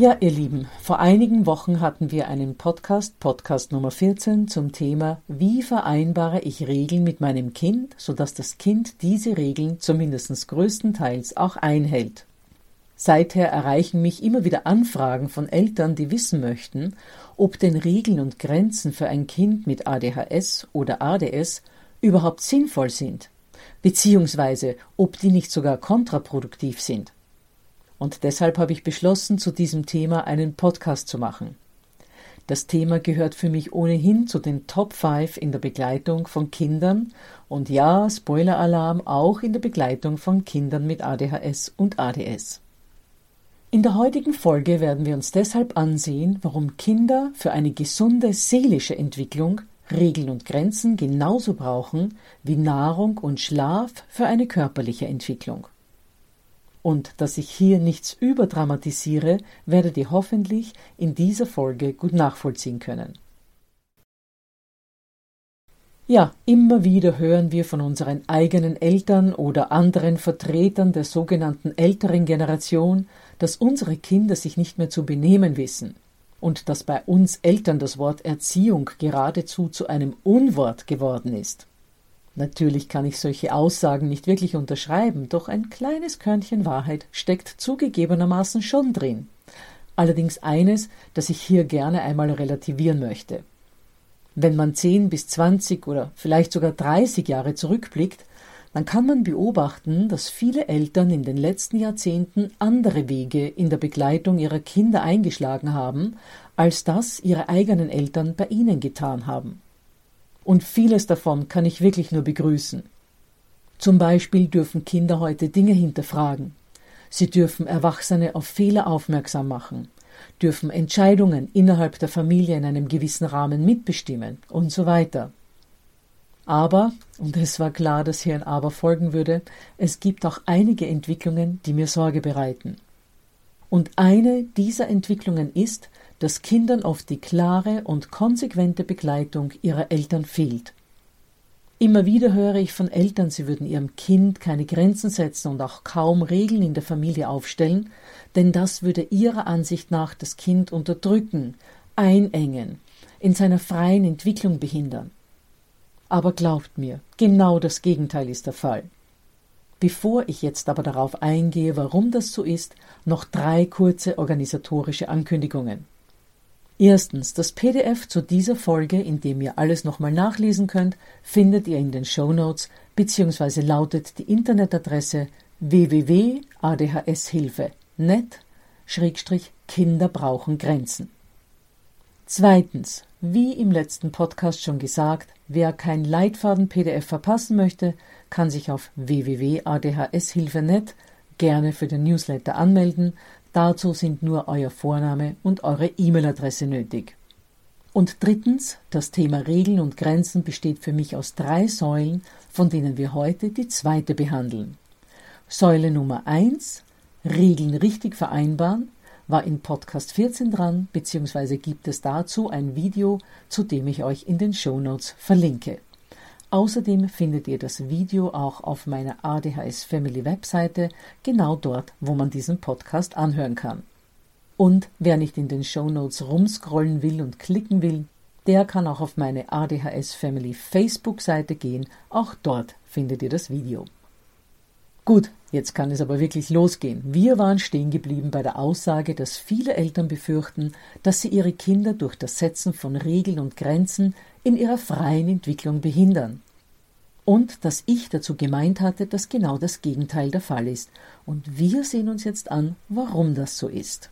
Ja, ihr Lieben, vor einigen Wochen hatten wir einen Podcast, Podcast Nummer 14, zum Thema Wie vereinbare ich Regeln mit meinem Kind, sodass das Kind diese Regeln zumindest größtenteils auch einhält. Seither erreichen mich immer wieder Anfragen von Eltern, die wissen möchten, ob denn Regeln und Grenzen für ein Kind mit ADHS oder ADS überhaupt sinnvoll sind, beziehungsweise ob die nicht sogar kontraproduktiv sind. Und deshalb habe ich beschlossen, zu diesem Thema einen Podcast zu machen. Das Thema gehört für mich ohnehin zu den Top 5 in der Begleitung von Kindern und ja, Spoiler-Alarm, auch in der Begleitung von Kindern mit ADHS und ADS. In der heutigen Folge werden wir uns deshalb ansehen, warum Kinder für eine gesunde seelische Entwicklung Regeln und Grenzen genauso brauchen wie Nahrung und Schlaf für eine körperliche Entwicklung. Und dass ich hier nichts überdramatisiere, werdet ihr hoffentlich in dieser Folge gut nachvollziehen können. Ja, immer wieder hören wir von unseren eigenen Eltern oder anderen Vertretern der sogenannten älteren Generation, dass unsere Kinder sich nicht mehr zu benehmen wissen und dass bei uns Eltern das Wort Erziehung geradezu zu einem Unwort geworden ist. Natürlich kann ich solche Aussagen nicht wirklich unterschreiben, doch ein kleines Körnchen Wahrheit steckt zugegebenermaßen schon drin. Allerdings eines, das ich hier gerne einmal relativieren möchte. Wenn man zehn bis zwanzig oder vielleicht sogar dreißig Jahre zurückblickt, dann kann man beobachten, dass viele Eltern in den letzten Jahrzehnten andere Wege in der Begleitung ihrer Kinder eingeschlagen haben, als das ihre eigenen Eltern bei ihnen getan haben. Und vieles davon kann ich wirklich nur begrüßen. Zum Beispiel dürfen Kinder heute Dinge hinterfragen. Sie dürfen Erwachsene auf Fehler aufmerksam machen, dürfen Entscheidungen innerhalb der Familie in einem gewissen Rahmen mitbestimmen und so weiter. Aber, und es war klar, dass hier ein Aber folgen würde, es gibt auch einige Entwicklungen, die mir Sorge bereiten. Und eine dieser Entwicklungen ist, dass Kindern oft die klare und konsequente Begleitung ihrer Eltern fehlt. Immer wieder höre ich von Eltern, sie würden ihrem Kind keine Grenzen setzen und auch kaum Regeln in der Familie aufstellen, denn das würde ihrer Ansicht nach das Kind unterdrücken, einengen, in seiner freien Entwicklung behindern. Aber glaubt mir, genau das Gegenteil ist der Fall. Bevor ich jetzt aber darauf eingehe, warum das so ist, noch drei kurze organisatorische Ankündigungen. Erstens, das PDF zu dieser Folge, in dem ihr alles nochmal nachlesen könnt, findet ihr in den Show Notes beziehungsweise lautet die Internetadresse www.adhshilfe.net Kinder brauchen Grenzen. Zweitens, wie im letzten Podcast schon gesagt, wer kein Leitfaden-PDF verpassen möchte, kann sich auf www.adhshilfe.net gerne für den Newsletter anmelden. Dazu sind nur euer Vorname und eure E-Mail-Adresse nötig. Und drittens, das Thema Regeln und Grenzen besteht für mich aus drei Säulen, von denen wir heute die zweite behandeln. Säule Nummer eins: Regeln richtig vereinbaren, war in Podcast 14 dran, beziehungsweise gibt es dazu ein Video, zu dem ich euch in den Show Notes verlinke. Außerdem findet ihr das Video auch auf meiner ADHS Family Webseite, genau dort, wo man diesen Podcast anhören kann. Und wer nicht in den Show Notes rumscrollen will und klicken will, der kann auch auf meine ADHS Family Facebook-Seite gehen. Auch dort findet ihr das Video. Gut, jetzt kann es aber wirklich losgehen. Wir waren stehen geblieben bei der Aussage, dass viele Eltern befürchten, dass sie ihre Kinder durch das Setzen von Regeln und Grenzen in ihrer freien Entwicklung behindern. Und dass ich dazu gemeint hatte, dass genau das Gegenteil der Fall ist. Und wir sehen uns jetzt an, warum das so ist.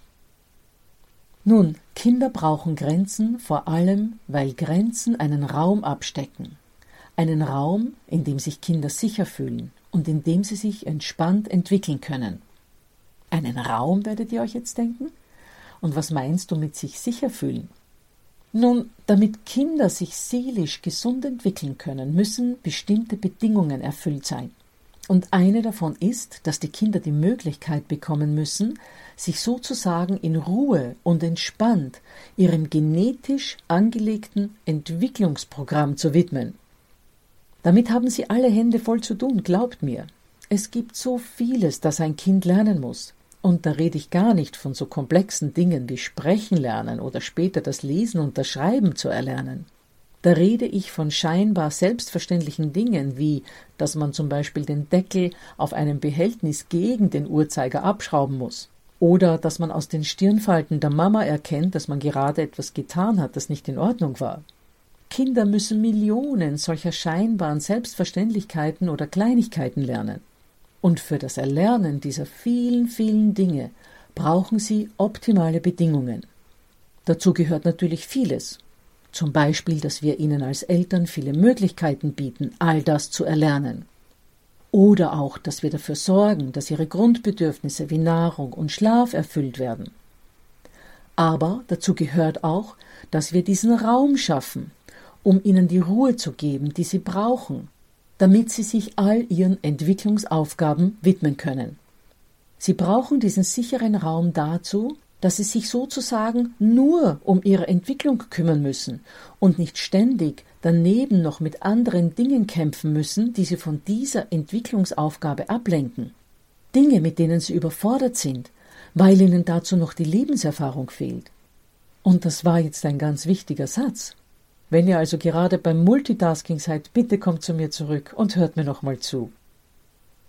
Nun, Kinder brauchen Grenzen vor allem, weil Grenzen einen Raum abstecken. Einen Raum, in dem sich Kinder sicher fühlen und in dem sie sich entspannt entwickeln können. Einen Raum, werdet ihr euch jetzt denken? Und was meinst du mit sich sicher fühlen? Nun, damit Kinder sich seelisch gesund entwickeln können, müssen bestimmte Bedingungen erfüllt sein. Und eine davon ist, dass die Kinder die Möglichkeit bekommen müssen, sich sozusagen in Ruhe und entspannt ihrem genetisch angelegten Entwicklungsprogramm zu widmen. Damit haben sie alle Hände voll zu tun, glaubt mir. Es gibt so vieles, das ein Kind lernen muss. Und da rede ich gar nicht von so komplexen Dingen wie Sprechen lernen oder später das Lesen und das Schreiben zu erlernen. Da rede ich von scheinbar selbstverständlichen Dingen wie, dass man zum Beispiel den Deckel auf einem Behältnis gegen den Uhrzeiger abschrauben muss. Oder dass man aus den Stirnfalten der Mama erkennt, dass man gerade etwas getan hat, das nicht in Ordnung war. Kinder müssen Millionen solcher scheinbaren Selbstverständlichkeiten oder Kleinigkeiten lernen. Und für das Erlernen dieser vielen, vielen Dinge brauchen sie optimale Bedingungen. Dazu gehört natürlich vieles. Zum Beispiel, dass wir ihnen als Eltern viele Möglichkeiten bieten, all das zu erlernen. Oder auch, dass wir dafür sorgen, dass ihre Grundbedürfnisse wie Nahrung und Schlaf erfüllt werden. Aber dazu gehört auch, dass wir diesen Raum schaffen, um ihnen die Ruhe zu geben, die sie brauchen, damit sie sich all ihren Entwicklungsaufgaben widmen können. Sie brauchen diesen sicheren Raum dazu, dass sie sich sozusagen nur um ihre Entwicklung kümmern müssen und nicht ständig daneben noch mit anderen Dingen kämpfen müssen, die sie von dieser Entwicklungsaufgabe ablenken. Dinge, mit denen sie überfordert sind, weil ihnen dazu noch die Lebenserfahrung fehlt. Und das war jetzt ein ganz wichtiger Satz. Wenn ihr also gerade beim Multitasking seid, bitte kommt zu mir zurück und hört mir nochmal zu.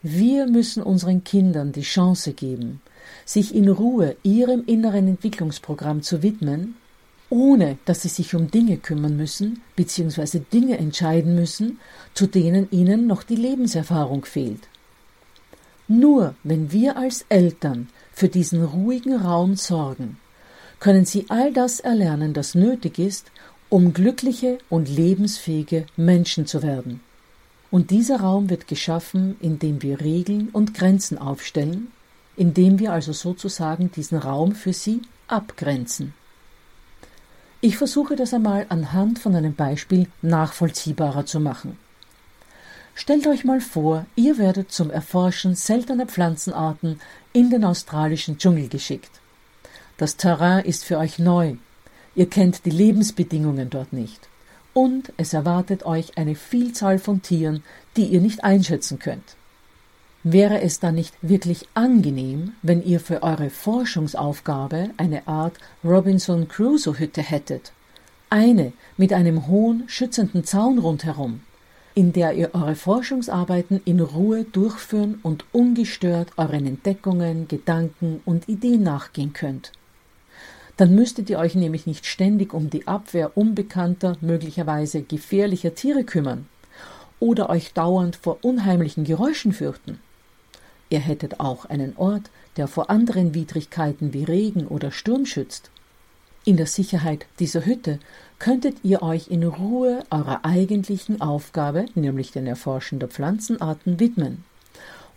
Wir müssen unseren Kindern die Chance geben, sich in Ruhe ihrem inneren Entwicklungsprogramm zu widmen, ohne dass sie sich um Dinge kümmern müssen bzw. Dinge entscheiden müssen, zu denen ihnen noch die Lebenserfahrung fehlt. Nur wenn wir als Eltern für diesen ruhigen Raum sorgen, können sie all das erlernen, das nötig ist, um glückliche und lebensfähige Menschen zu werden. Und dieser Raum wird geschaffen, indem wir Regeln und Grenzen aufstellen, indem wir also sozusagen diesen Raum für sie abgrenzen. Ich versuche das einmal anhand von einem Beispiel nachvollziehbarer zu machen. Stellt euch mal vor, ihr werdet zum Erforschen seltener Pflanzenarten in den australischen Dschungel geschickt. Das Terrain ist für euch neu, Ihr kennt die Lebensbedingungen dort nicht. Und es erwartet euch eine Vielzahl von Tieren, die ihr nicht einschätzen könnt. Wäre es dann nicht wirklich angenehm, wenn ihr für eure Forschungsaufgabe eine Art Robinson Crusoe Hütte hättet? Eine mit einem hohen, schützenden Zaun rundherum, in der ihr eure Forschungsarbeiten in Ruhe durchführen und ungestört euren Entdeckungen, Gedanken und Ideen nachgehen könnt. Dann müsstet ihr euch nämlich nicht ständig um die Abwehr unbekannter, möglicherweise gefährlicher Tiere kümmern oder euch dauernd vor unheimlichen Geräuschen fürchten. Ihr hättet auch einen Ort, der vor anderen Widrigkeiten wie Regen oder Sturm schützt. In der Sicherheit dieser Hütte könntet ihr euch in Ruhe eurer eigentlichen Aufgabe, nämlich den Erforschen der Pflanzenarten, widmen,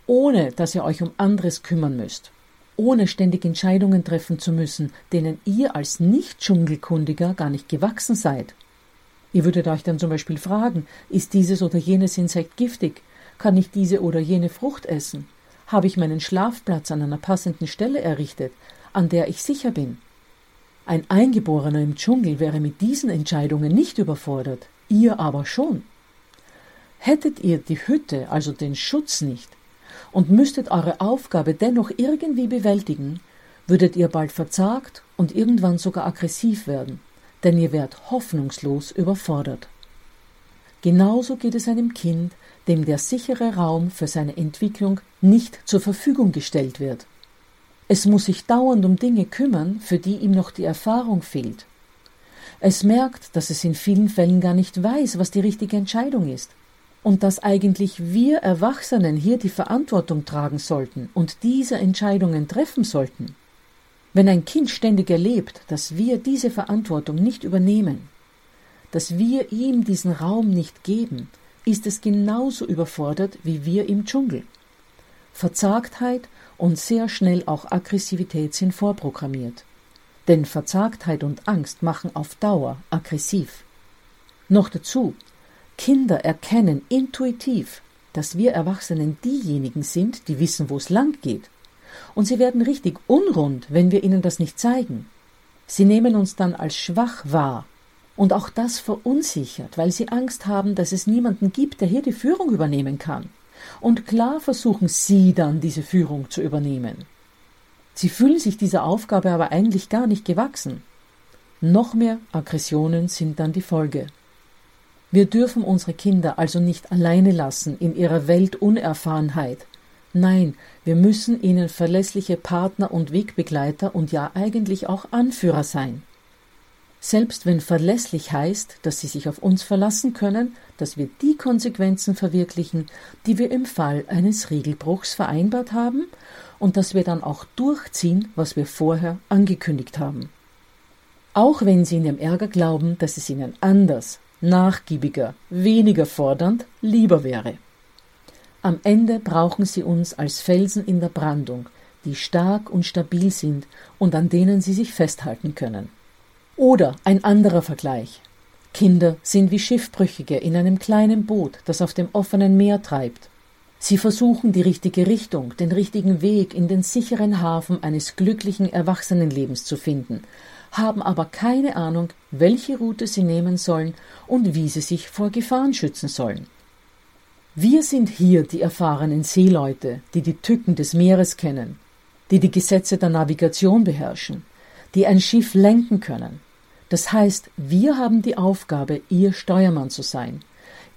ohne dass ihr euch um anderes kümmern müsst, ohne ständig Entscheidungen treffen zu müssen, denen ihr als Nicht-Dschungelkundiger gar nicht gewachsen seid. Ihr würdet euch dann zum Beispiel fragen, ist dieses oder jenes Insekt giftig? Kann ich diese oder jene Frucht essen? Habe ich meinen Schlafplatz an einer passenden Stelle errichtet, an der ich sicher bin? Ein Eingeborener im Dschungel wäre mit diesen Entscheidungen nicht überfordert, ihr aber schon. Hättet ihr die Hütte, also den Schutz nicht, und müsstet eure Aufgabe dennoch irgendwie bewältigen, würdet ihr bald verzagt und irgendwann sogar aggressiv werden, denn ihr wärt hoffnungslos überfordert. Genauso geht es einem Kind, dem der sichere Raum für seine Entwicklung nicht zur Verfügung gestellt wird. Es muss sich dauernd um Dinge kümmern, für die ihm noch die Erfahrung fehlt. Es merkt, dass es in vielen Fällen gar nicht weiß, was die richtige Entscheidung ist, und dass eigentlich wir Erwachsenen hier die Verantwortung tragen sollten und diese Entscheidungen treffen sollten. Wenn ein Kind ständig erlebt, dass wir diese Verantwortung nicht übernehmen, dass wir ihm diesen Raum nicht geben, ist es genauso überfordert wie wir im Dschungel. Verzagtheit und sehr schnell auch Aggressivität sind vorprogrammiert. Denn Verzagtheit und Angst machen auf Dauer aggressiv. Noch dazu, Kinder erkennen intuitiv, dass wir Erwachsenen diejenigen sind, die wissen, wo es lang geht. Und sie werden richtig unrund, wenn wir ihnen das nicht zeigen. Sie nehmen uns dann als schwach wahr. Und auch das verunsichert, weil sie Angst haben, dass es niemanden gibt, der hier die Führung übernehmen kann. Und klar versuchen sie dann, diese Führung zu übernehmen. Sie fühlen sich dieser Aufgabe aber eigentlich gar nicht gewachsen. Noch mehr Aggressionen sind dann die Folge. Wir dürfen unsere Kinder also nicht alleine lassen in ihrer Weltunerfahrenheit. Nein, wir müssen ihnen verlässliche Partner und Wegbegleiter und ja eigentlich auch Anführer sein. Selbst wenn verlässlich heißt, dass sie sich auf uns verlassen können, dass wir die Konsequenzen verwirklichen, die wir im Fall eines Regelbruchs vereinbart haben und dass wir dann auch durchziehen, was wir vorher angekündigt haben. Auch wenn sie in dem Ärger glauben, dass es ihnen anders, nachgiebiger, weniger fordernd, lieber wäre. Am Ende brauchen sie uns als Felsen in der Brandung, die stark und stabil sind und an denen sie sich festhalten können. Oder ein anderer Vergleich. Kinder sind wie Schiffbrüchige in einem kleinen Boot, das auf dem offenen Meer treibt. Sie versuchen die richtige Richtung, den richtigen Weg in den sicheren Hafen eines glücklichen Erwachsenenlebens zu finden, haben aber keine Ahnung, welche Route sie nehmen sollen und wie sie sich vor Gefahren schützen sollen. Wir sind hier die erfahrenen Seeleute, die die Tücken des Meeres kennen, die die Gesetze der Navigation beherrschen, die ein Schiff lenken können. Das heißt, wir haben die Aufgabe, ihr Steuermann zu sein,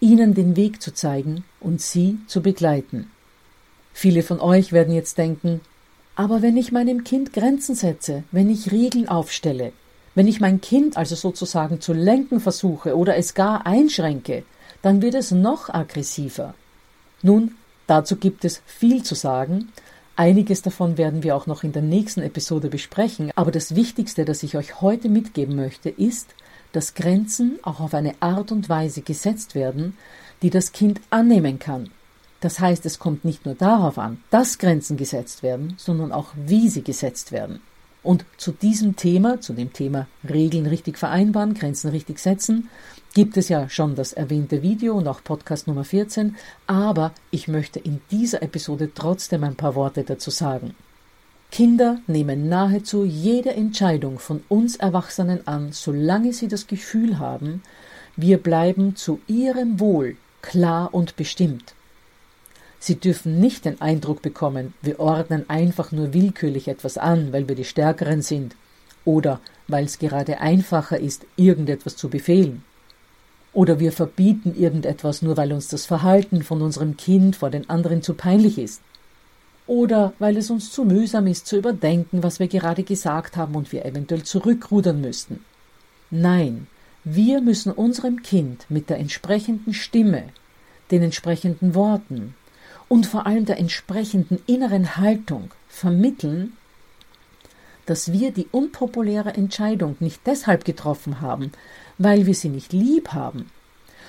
ihnen den Weg zu zeigen und sie zu begleiten. Viele von euch werden jetzt denken, aber wenn ich meinem Kind Grenzen setze, wenn ich Regeln aufstelle, wenn ich mein Kind also sozusagen zu lenken versuche oder es gar einschränke, dann wird es noch aggressiver. Nun, dazu gibt es viel zu sagen, Einiges davon werden wir auch noch in der nächsten Episode besprechen, aber das Wichtigste, das ich euch heute mitgeben möchte, ist, dass Grenzen auch auf eine Art und Weise gesetzt werden, die das Kind annehmen kann. Das heißt, es kommt nicht nur darauf an, dass Grenzen gesetzt werden, sondern auch wie sie gesetzt werden. Und zu diesem Thema, zu dem Thema Regeln richtig vereinbaren, Grenzen richtig setzen, gibt es ja schon das erwähnte Video und auch Podcast Nummer 14, aber ich möchte in dieser Episode trotzdem ein paar Worte dazu sagen. Kinder nehmen nahezu jede Entscheidung von uns Erwachsenen an, solange sie das Gefühl haben, wir bleiben zu ihrem Wohl klar und bestimmt. Sie dürfen nicht den Eindruck bekommen, wir ordnen einfach nur willkürlich etwas an, weil wir die Stärkeren sind oder weil es gerade einfacher ist, irgendetwas zu befehlen. Oder wir verbieten irgendetwas nur, weil uns das Verhalten von unserem Kind vor den anderen zu peinlich ist. Oder weil es uns zu mühsam ist, zu überdenken, was wir gerade gesagt haben und wir eventuell zurückrudern müssten. Nein, wir müssen unserem Kind mit der entsprechenden Stimme, den entsprechenden Worten, und vor allem der entsprechenden inneren Haltung vermitteln, dass wir die unpopuläre Entscheidung nicht deshalb getroffen haben, weil wir sie nicht lieb haben,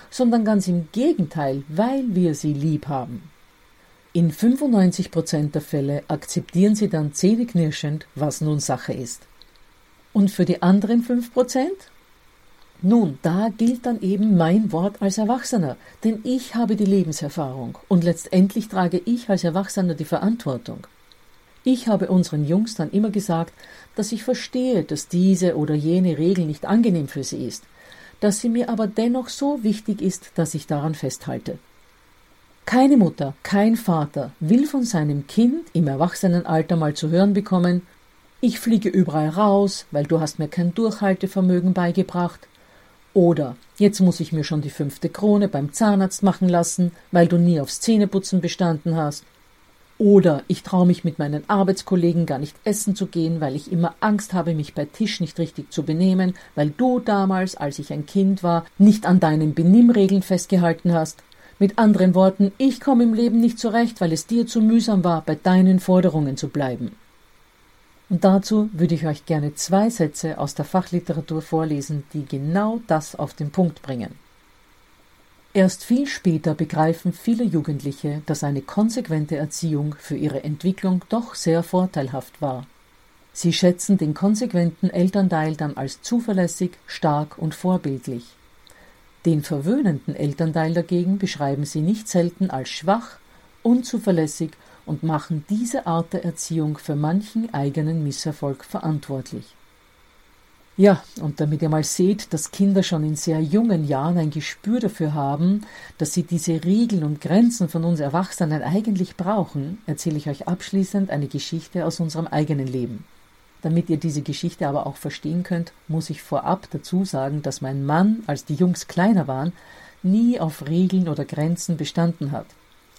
sondern ganz im Gegenteil, weil wir sie lieb haben. In 95 Prozent der Fälle akzeptieren sie dann zähneknirschend, was nun Sache ist. Und für die anderen 5 Prozent? Nun, da gilt dann eben mein Wort als Erwachsener, denn ich habe die Lebenserfahrung und letztendlich trage ich als Erwachsener die Verantwortung. Ich habe unseren Jungs dann immer gesagt, dass ich verstehe, dass diese oder jene Regel nicht angenehm für sie ist, dass sie mir aber dennoch so wichtig ist, dass ich daran festhalte. Keine Mutter, kein Vater will von seinem Kind im Erwachsenenalter mal zu hören bekommen, ich fliege überall raus, weil du hast mir kein Durchhaltevermögen beigebracht, oder jetzt muss ich mir schon die fünfte Krone beim Zahnarzt machen lassen, weil du nie aufs Zähneputzen bestanden hast. Oder ich traue mich mit meinen Arbeitskollegen gar nicht essen zu gehen, weil ich immer Angst habe, mich bei Tisch nicht richtig zu benehmen, weil du damals, als ich ein Kind war, nicht an deinen Benimmregeln festgehalten hast. Mit anderen Worten, ich komme im Leben nicht zurecht, weil es dir zu mühsam war, bei deinen Forderungen zu bleiben. Und dazu würde ich euch gerne zwei Sätze aus der Fachliteratur vorlesen, die genau das auf den Punkt bringen. Erst viel später begreifen viele Jugendliche, dass eine konsequente Erziehung für ihre Entwicklung doch sehr vorteilhaft war. Sie schätzen den konsequenten Elternteil dann als zuverlässig, stark und vorbildlich. Den verwöhnenden Elternteil dagegen beschreiben sie nicht selten als schwach, unzuverlässig und machen diese Art der Erziehung für manchen eigenen Misserfolg verantwortlich. Ja, und damit ihr mal seht, dass Kinder schon in sehr jungen Jahren ein Gespür dafür haben, dass sie diese Regeln und Grenzen von uns Erwachsenen eigentlich brauchen, erzähle ich euch abschließend eine Geschichte aus unserem eigenen Leben. Damit ihr diese Geschichte aber auch verstehen könnt, muss ich vorab dazu sagen, dass mein Mann, als die Jungs kleiner waren, nie auf Regeln oder Grenzen bestanden hat.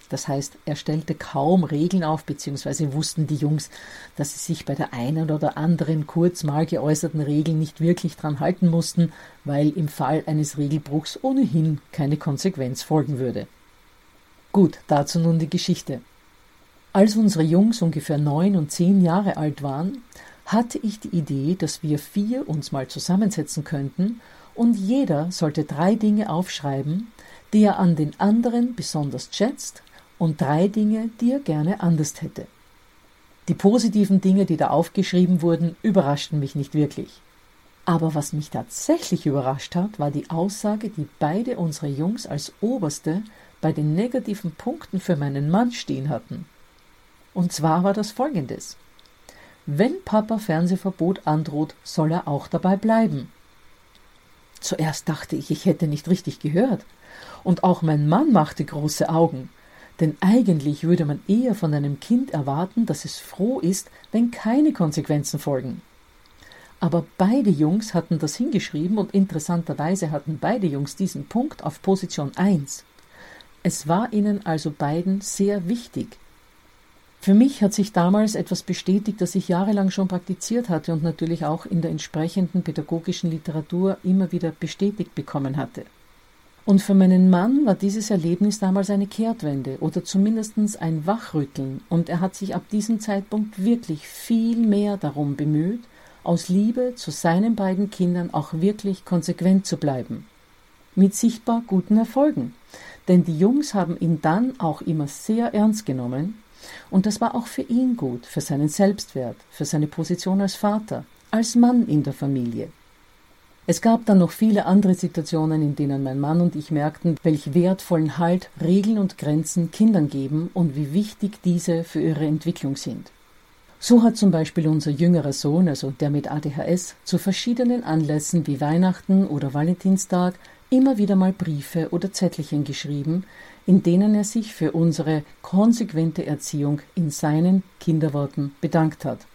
Das heißt, er stellte kaum Regeln auf, beziehungsweise wussten die Jungs, dass sie sich bei der einen oder anderen kurz mal geäußerten Regel nicht wirklich dran halten mussten, weil im Fall eines Regelbruchs ohnehin keine Konsequenz folgen würde. Gut, dazu nun die Geschichte. Als unsere Jungs ungefähr neun und zehn Jahre alt waren, hatte ich die Idee, dass wir vier uns mal zusammensetzen könnten und jeder sollte drei Dinge aufschreiben, die er an den anderen besonders schätzt und drei Dinge, die er gerne anders hätte. Die positiven Dinge, die da aufgeschrieben wurden, überraschten mich nicht wirklich. Aber was mich tatsächlich überrascht hat, war die Aussage, die beide unsere Jungs als oberste bei den negativen Punkten für meinen Mann stehen hatten. Und zwar war das folgendes. Wenn Papa Fernsehverbot androht, soll er auch dabei bleiben. Zuerst dachte ich, ich hätte nicht richtig gehört. Und auch mein Mann machte große Augen. Denn eigentlich würde man eher von einem Kind erwarten, dass es froh ist, wenn keine Konsequenzen folgen. Aber beide Jungs hatten das hingeschrieben und interessanterweise hatten beide Jungs diesen Punkt auf Position 1. Es war ihnen also beiden sehr wichtig. Für mich hat sich damals etwas bestätigt, das ich jahrelang schon praktiziert hatte und natürlich auch in der entsprechenden pädagogischen Literatur immer wieder bestätigt bekommen hatte. Und für meinen Mann war dieses Erlebnis damals eine Kehrtwende oder zumindest ein Wachrütteln, und er hat sich ab diesem Zeitpunkt wirklich viel mehr darum bemüht, aus Liebe zu seinen beiden Kindern auch wirklich konsequent zu bleiben. Mit sichtbar guten Erfolgen. Denn die Jungs haben ihn dann auch immer sehr ernst genommen, und das war auch für ihn gut, für seinen Selbstwert, für seine Position als Vater, als Mann in der Familie. Es gab dann noch viele andere Situationen, in denen mein Mann und ich merkten, welch wertvollen Halt Regeln und Grenzen Kindern geben und wie wichtig diese für ihre Entwicklung sind. So hat zum Beispiel unser jüngerer Sohn, also der mit ADHS, zu verschiedenen Anlässen wie Weihnachten oder Valentinstag immer wieder mal Briefe oder Zettelchen geschrieben, in denen er sich für unsere konsequente Erziehung in seinen Kinderworten bedankt hat.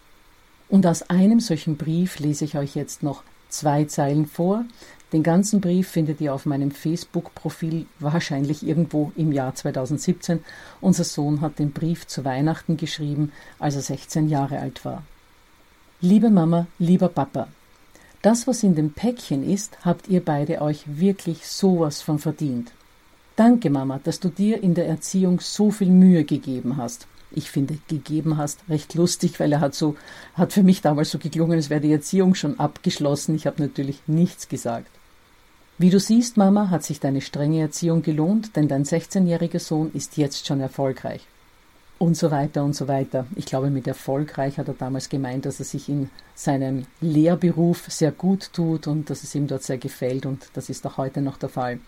Und aus einem solchen Brief lese ich euch jetzt noch zwei Zeilen vor. Den ganzen Brief findet ihr auf meinem Facebook-Profil, wahrscheinlich irgendwo im Jahr 2017. Unser Sohn hat den Brief zu Weihnachten geschrieben, als er 16 Jahre alt war. Liebe Mama, lieber Papa, das, was in dem Päckchen ist, habt ihr beide euch wirklich sowas von verdient. Danke, Mama, dass du dir in der Erziehung so viel Mühe gegeben hast. Ich finde, gegeben hast, recht lustig, weil er hat so, hat für mich damals so geklungen, es wäre die Erziehung schon abgeschlossen. Ich habe natürlich nichts gesagt. Wie du siehst, Mama, hat sich deine strenge Erziehung gelohnt, denn dein 16-jähriger Sohn ist jetzt schon erfolgreich. Und so weiter und so weiter. Ich glaube, mit erfolgreich hat er damals gemeint, dass er sich in seinem Lehrberuf sehr gut tut und dass es ihm dort sehr gefällt und das ist auch heute noch der Fall.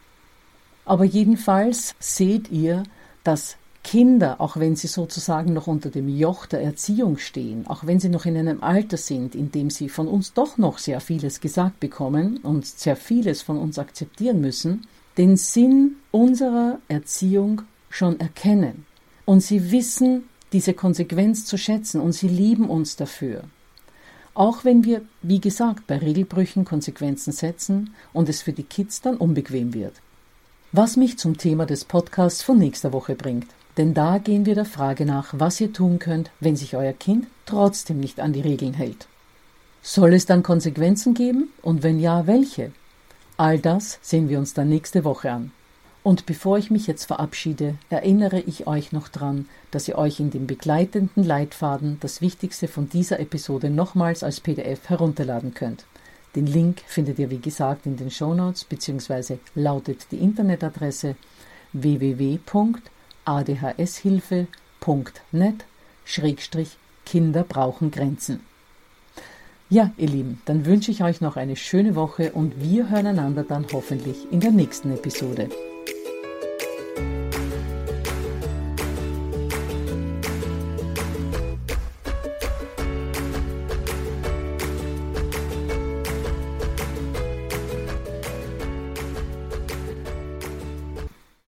Aber jedenfalls seht ihr, dass Kinder, auch wenn sie sozusagen noch unter dem Joch der Erziehung stehen, auch wenn sie noch in einem Alter sind, in dem sie von uns doch noch sehr vieles gesagt bekommen und sehr vieles von uns akzeptieren müssen, den Sinn unserer Erziehung schon erkennen. Und sie wissen diese Konsequenz zu schätzen und sie lieben uns dafür. Auch wenn wir, wie gesagt, bei Regelbrüchen Konsequenzen setzen und es für die Kids dann unbequem wird. Was mich zum Thema des Podcasts von nächster Woche bringt. Denn da gehen wir der Frage nach, was ihr tun könnt, wenn sich euer Kind trotzdem nicht an die Regeln hält. Soll es dann Konsequenzen geben und wenn ja, welche? All das sehen wir uns dann nächste Woche an. Und bevor ich mich jetzt verabschiede, erinnere ich euch noch dran, dass ihr euch in dem begleitenden Leitfaden das Wichtigste von dieser Episode nochmals als PDF herunterladen könnt. Den Link findet ihr wie gesagt in den Shownotes bzw. lautet die Internetadresse www adhshilfe.net Schrägstrich Kinder brauchen Grenzen. Ja, ihr Lieben, dann wünsche ich euch noch eine schöne Woche und wir hören einander dann hoffentlich in der nächsten Episode.